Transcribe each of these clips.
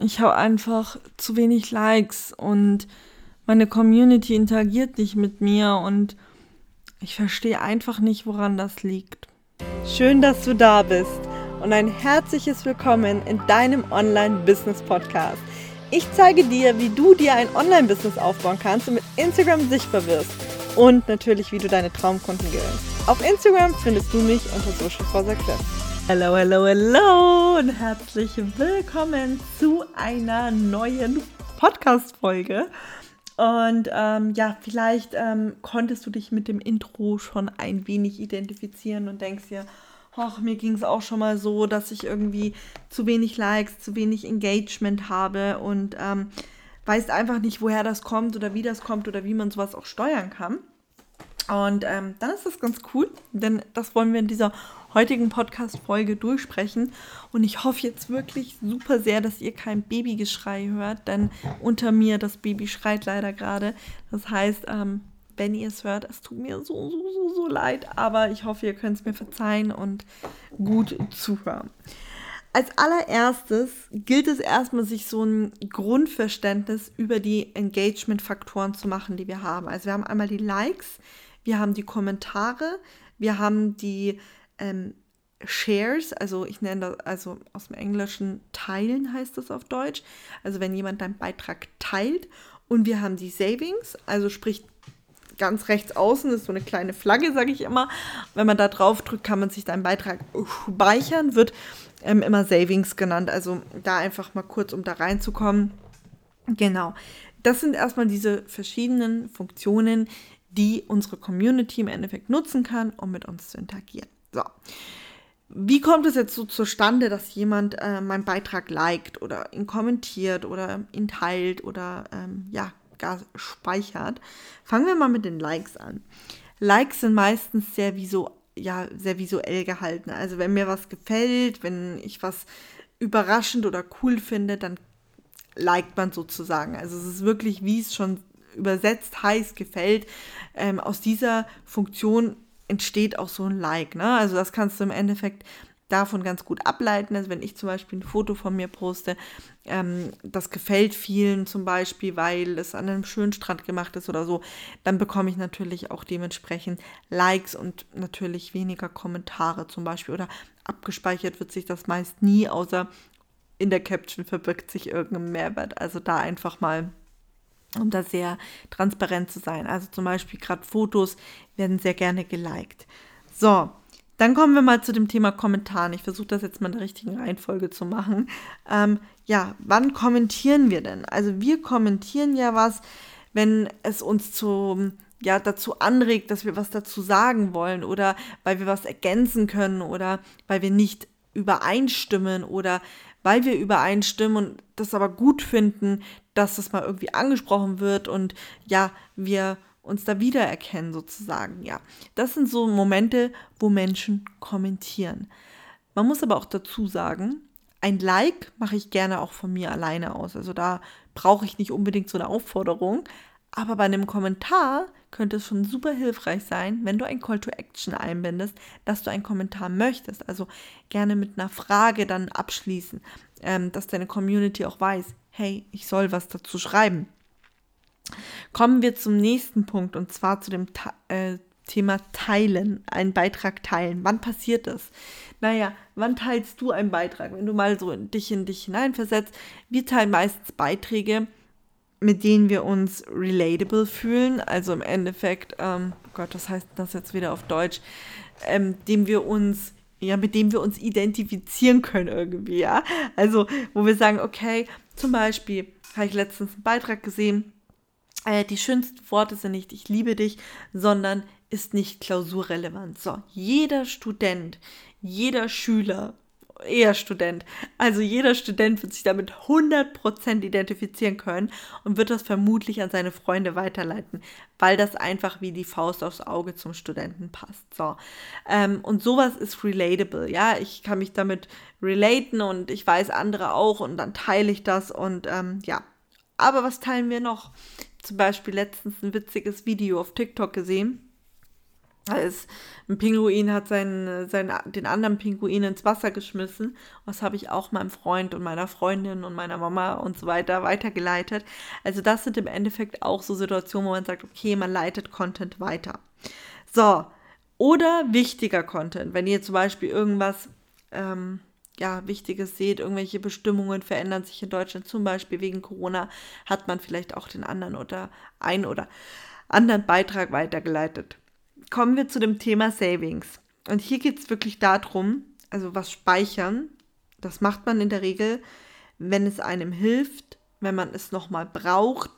ich habe einfach zu wenig Likes und meine Community interagiert nicht mit mir und ich verstehe einfach nicht, woran das liegt. Schön, dass du da bist und ein herzliches Willkommen in deinem Online-Business-Podcast. Ich zeige dir, wie du dir ein Online-Business aufbauen kannst und mit Instagram sichtbar wirst und natürlich, wie du deine Traumkunden gewinnst. Auf Instagram findest du mich unter Social for Success. Hallo, hallo, hallo und herzlich willkommen zu einer neuen Podcast-Folge. Und ähm, ja, vielleicht ähm, konntest du dich mit dem Intro schon ein wenig identifizieren und denkst dir, ach, mir ging es auch schon mal so, dass ich irgendwie zu wenig Likes, zu wenig Engagement habe und ähm, weißt einfach nicht, woher das kommt oder wie das kommt oder wie man sowas auch steuern kann. Und ähm, dann ist das ganz cool, denn das wollen wir in dieser heutigen Podcast-Folge durchsprechen. Und ich hoffe jetzt wirklich super sehr, dass ihr kein Babygeschrei hört, denn unter mir das Baby schreit leider gerade. Das heißt, ähm, wenn ihr es hört, es tut mir so, so, so, so leid, aber ich hoffe, ihr könnt es mir verzeihen und gut zuhören. Als allererstes gilt es erstmal, sich so ein Grundverständnis über die Engagement-Faktoren zu machen, die wir haben. Also wir haben einmal die Likes, wir haben die Kommentare, wir haben die ähm, Shares, also ich nenne das, also aus dem Englischen teilen heißt das auf Deutsch, also wenn jemand deinen Beitrag teilt und wir haben die Savings, also sprich ganz rechts außen ist so eine kleine Flagge, sage ich immer. Wenn man da drauf drückt, kann man sich deinen Beitrag speichern, wird ähm, immer Savings genannt. Also da einfach mal kurz, um da reinzukommen. Genau. Das sind erstmal diese verschiedenen Funktionen, die unsere Community im Endeffekt nutzen kann, um mit uns zu interagieren. So. Wie kommt es jetzt so zustande, dass jemand äh, meinen Beitrag liked oder ihn kommentiert oder ihn teilt oder ähm, ja, gar speichert? Fangen wir mal mit den Likes an. Likes sind meistens sehr, visu ja, sehr visuell gehalten. Also wenn mir was gefällt, wenn ich was überraschend oder cool finde, dann liked man sozusagen. Also es ist wirklich, wie es schon übersetzt heißt, gefällt. Ähm, aus dieser Funktion entsteht auch so ein Like. Ne? Also das kannst du im Endeffekt davon ganz gut ableiten. Also wenn ich zum Beispiel ein Foto von mir poste, ähm, das gefällt vielen zum Beispiel, weil es an einem schönen Strand gemacht ist oder so, dann bekomme ich natürlich auch dementsprechend Likes und natürlich weniger Kommentare zum Beispiel. Oder abgespeichert wird sich das meist nie, außer in der Caption verbirgt sich irgendein Mehrwert. Also da einfach mal um da sehr transparent zu sein. Also zum Beispiel gerade Fotos werden sehr gerne geliked. So, dann kommen wir mal zu dem Thema Kommentaren. Ich versuche das jetzt mal in der richtigen Reihenfolge zu machen. Ähm, ja, wann kommentieren wir denn? Also wir kommentieren ja was, wenn es uns zu, ja, dazu anregt, dass wir was dazu sagen wollen oder weil wir was ergänzen können oder weil wir nicht übereinstimmen oder weil wir übereinstimmen und das aber gut finden, dass das mal irgendwie angesprochen wird und ja, wir uns da wiedererkennen sozusagen. Ja, das sind so Momente, wo Menschen kommentieren. Man muss aber auch dazu sagen, ein Like mache ich gerne auch von mir alleine aus. Also da brauche ich nicht unbedingt so eine Aufforderung. Aber bei einem Kommentar könnte es schon super hilfreich sein, wenn du ein Call to Action einbindest, dass du einen Kommentar möchtest. Also gerne mit einer Frage dann abschließen, ähm, dass deine Community auch weiß, hey, ich soll was dazu schreiben. Kommen wir zum nächsten Punkt und zwar zu dem äh, Thema Teilen, einen Beitrag teilen. Wann passiert das? Naja, wann teilst du einen Beitrag? Wenn du mal so in dich in dich hineinversetzt, wir teilen meistens Beiträge, mit denen wir uns relatable fühlen. Also im Endeffekt, ähm, oh Gott, was heißt das jetzt wieder auf Deutsch? Ähm, dem wir uns, ja, mit dem wir uns identifizieren können irgendwie, ja. Also, wo wir sagen, okay, zum Beispiel habe ich letztens einen Beitrag gesehen, äh, die schönsten Worte sind nicht ich liebe dich, sondern ist nicht klausurrelevant. So, jeder Student, jeder Schüler, eher Student, also jeder Student wird sich damit 100% identifizieren können und wird das vermutlich an seine Freunde weiterleiten, weil das einfach wie die Faust aufs Auge zum Studenten passt. So, ähm, und sowas ist relatable, ja, ich kann mich damit relaten und ich weiß andere auch und dann teile ich das und ähm, ja, aber was teilen wir noch? Zum Beispiel letztens ein witziges Video auf TikTok gesehen. Als ein Pinguin hat seinen, seinen, den anderen Pinguin ins Wasser geschmissen. Das habe ich auch meinem Freund und meiner Freundin und meiner Mama und so weiter weitergeleitet. Also das sind im Endeffekt auch so Situationen, wo man sagt, okay, man leitet Content weiter. So, oder wichtiger Content, wenn ihr zum Beispiel irgendwas ähm, ja, Wichtiges seht, irgendwelche Bestimmungen verändern sich in Deutschland, zum Beispiel wegen Corona, hat man vielleicht auch den anderen oder einen oder anderen Beitrag weitergeleitet. Kommen wir zu dem Thema Savings. Und hier geht es wirklich darum, also was speichern, das macht man in der Regel, wenn es einem hilft, wenn man es nochmal braucht,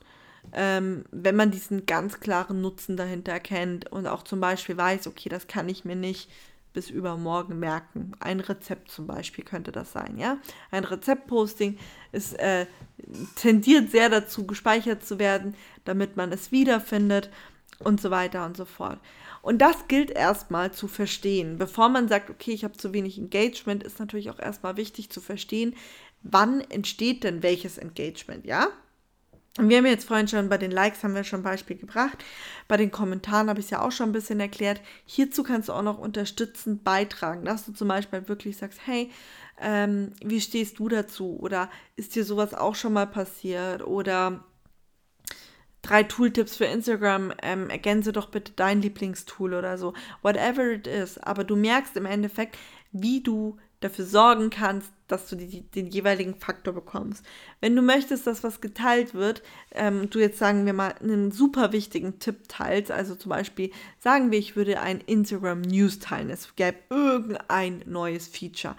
ähm, wenn man diesen ganz klaren Nutzen dahinter erkennt und auch zum Beispiel weiß, okay, das kann ich mir nicht bis übermorgen merken. Ein Rezept zum Beispiel könnte das sein, ja. Ein Rezeptposting ist, äh, tendiert sehr dazu, gespeichert zu werden, damit man es wiederfindet und so weiter und so fort. Und das gilt erstmal zu verstehen. Bevor man sagt, okay, ich habe zu wenig Engagement, ist natürlich auch erstmal wichtig zu verstehen, wann entsteht denn welches Engagement, ja? Und wir haben jetzt vorhin schon bei den Likes haben wir schon ein Beispiel gebracht. Bei den Kommentaren habe ich es ja auch schon ein bisschen erklärt. Hierzu kannst du auch noch unterstützend beitragen, dass du zum Beispiel wirklich sagst, hey, ähm, wie stehst du dazu? Oder ist dir sowas auch schon mal passiert? Oder drei Tooltips für Instagram, ähm, ergänze doch bitte dein Lieblingstool oder so. Whatever it is. Aber du merkst im Endeffekt, wie du dafür sorgen kannst, dass du die, den jeweiligen Faktor bekommst. Wenn du möchtest, dass was geteilt wird, ähm, du jetzt sagen wir mal einen super wichtigen Tipp teilst, also zum Beispiel sagen wir, ich würde ein Instagram News teilen, es gäbe irgendein neues Feature.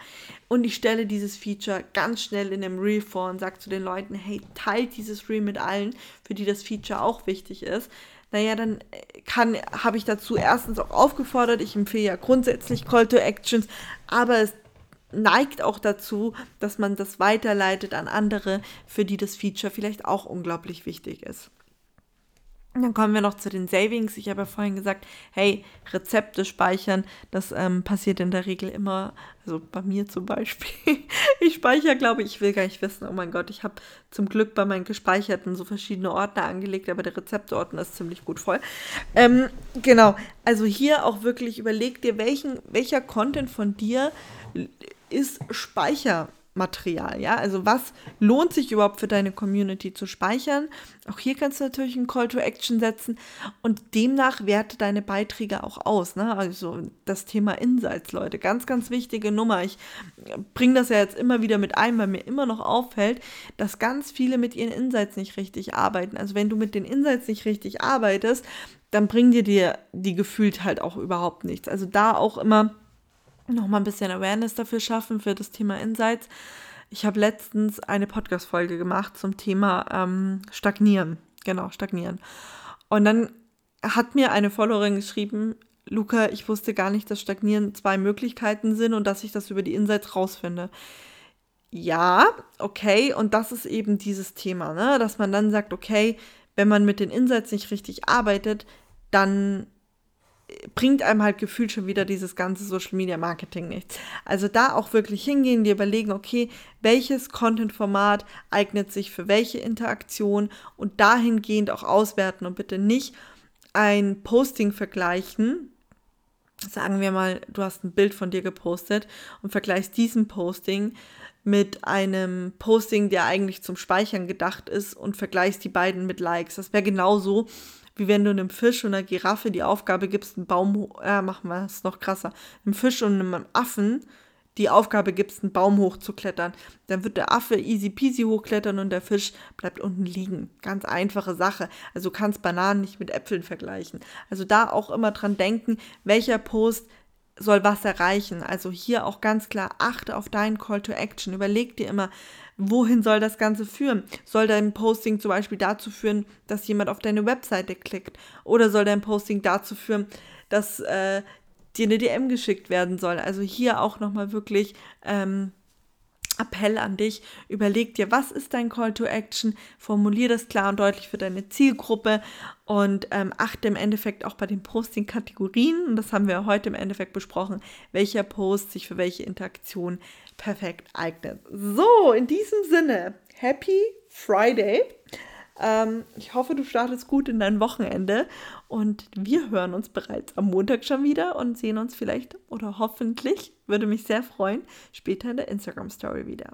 Und ich stelle dieses Feature ganz schnell in einem Reel vor und sage zu den Leuten, hey, teilt dieses Reel mit allen, für die das Feature auch wichtig ist. Naja, dann kann, habe ich dazu erstens auch aufgefordert, ich empfehle ja grundsätzlich Call to Actions, aber es neigt auch dazu, dass man das weiterleitet an andere, für die das Feature vielleicht auch unglaublich wichtig ist. Dann kommen wir noch zu den Savings. Ich habe ja vorhin gesagt, hey, Rezepte speichern, das ähm, passiert in der Regel immer, also bei mir zum Beispiel. ich speichere, glaube ich, ich will gar nicht wissen, oh mein Gott, ich habe zum Glück bei meinen gespeicherten so verschiedene Ordner angelegt, aber der Rezepteordner ist ziemlich gut voll. Ähm, genau, also hier auch wirklich überleg dir, welchen, welcher Content von dir ist Speichermaterial, ja? Also was lohnt sich überhaupt für deine Community zu speichern? Auch hier kannst du natürlich einen Call to Action setzen und demnach werte deine Beiträge auch aus, ne? Also das Thema Insights, Leute, ganz, ganz wichtige Nummer. Ich bringe das ja jetzt immer wieder mit ein, weil mir immer noch auffällt, dass ganz viele mit ihren Insights nicht richtig arbeiten. Also wenn du mit den Insights nicht richtig arbeitest, dann bringen dir die, die gefühlt halt auch überhaupt nichts. Also da auch immer nochmal ein bisschen Awareness dafür schaffen, für das Thema Insights. Ich habe letztens eine Podcast-Folge gemacht zum Thema ähm, Stagnieren. Genau, Stagnieren. Und dann hat mir eine Followerin geschrieben, Luca, ich wusste gar nicht, dass Stagnieren zwei Möglichkeiten sind und dass ich das über die Insights rausfinde. Ja, okay, und das ist eben dieses Thema, ne? dass man dann sagt, okay, wenn man mit den Insights nicht richtig arbeitet, dann bringt einem halt gefühlt schon wieder dieses ganze Social Media Marketing nichts. Also da auch wirklich hingehen, dir überlegen, okay, welches Content-Format eignet sich für welche Interaktion und dahingehend auch auswerten und bitte nicht ein Posting vergleichen. Sagen wir mal, du hast ein Bild von dir gepostet und vergleichst diesen Posting mit einem Posting, der eigentlich zum Speichern gedacht ist und vergleichst die beiden mit Likes. Das wäre genauso, wie wenn du einem Fisch und einer Giraffe die Aufgabe gibst, einen Baum, äh, machen wir es noch krasser, einem Fisch und einem Affen die Aufgabe gibst, einen Baum hochzuklettern. Dann wird der Affe easy peasy hochklettern und der Fisch bleibt unten liegen. Ganz einfache Sache. Also kannst Bananen nicht mit Äpfeln vergleichen. Also da auch immer dran denken, welcher Post soll was erreichen. Also hier auch ganz klar, achte auf deinen Call to Action. Überleg dir immer, wohin soll das Ganze führen? Soll dein Posting zum Beispiel dazu führen, dass jemand auf deine Webseite klickt? Oder soll dein Posting dazu führen, dass äh, dir eine DM geschickt werden soll? Also hier auch nochmal wirklich ähm, Appell an dich, überleg dir, was ist dein Call to Action, formulier das klar und deutlich für deine Zielgruppe und ähm, achte im Endeffekt auch bei den Posting-Kategorien, und das haben wir heute im Endeffekt besprochen, welcher Post sich für welche Interaktion perfekt eignet. So, in diesem Sinne, Happy Friday. Ähm, ich hoffe, du startest gut in dein Wochenende. Und wir hören uns bereits am Montag schon wieder und sehen uns vielleicht oder hoffentlich, würde mich sehr freuen, später in der Instagram Story wieder.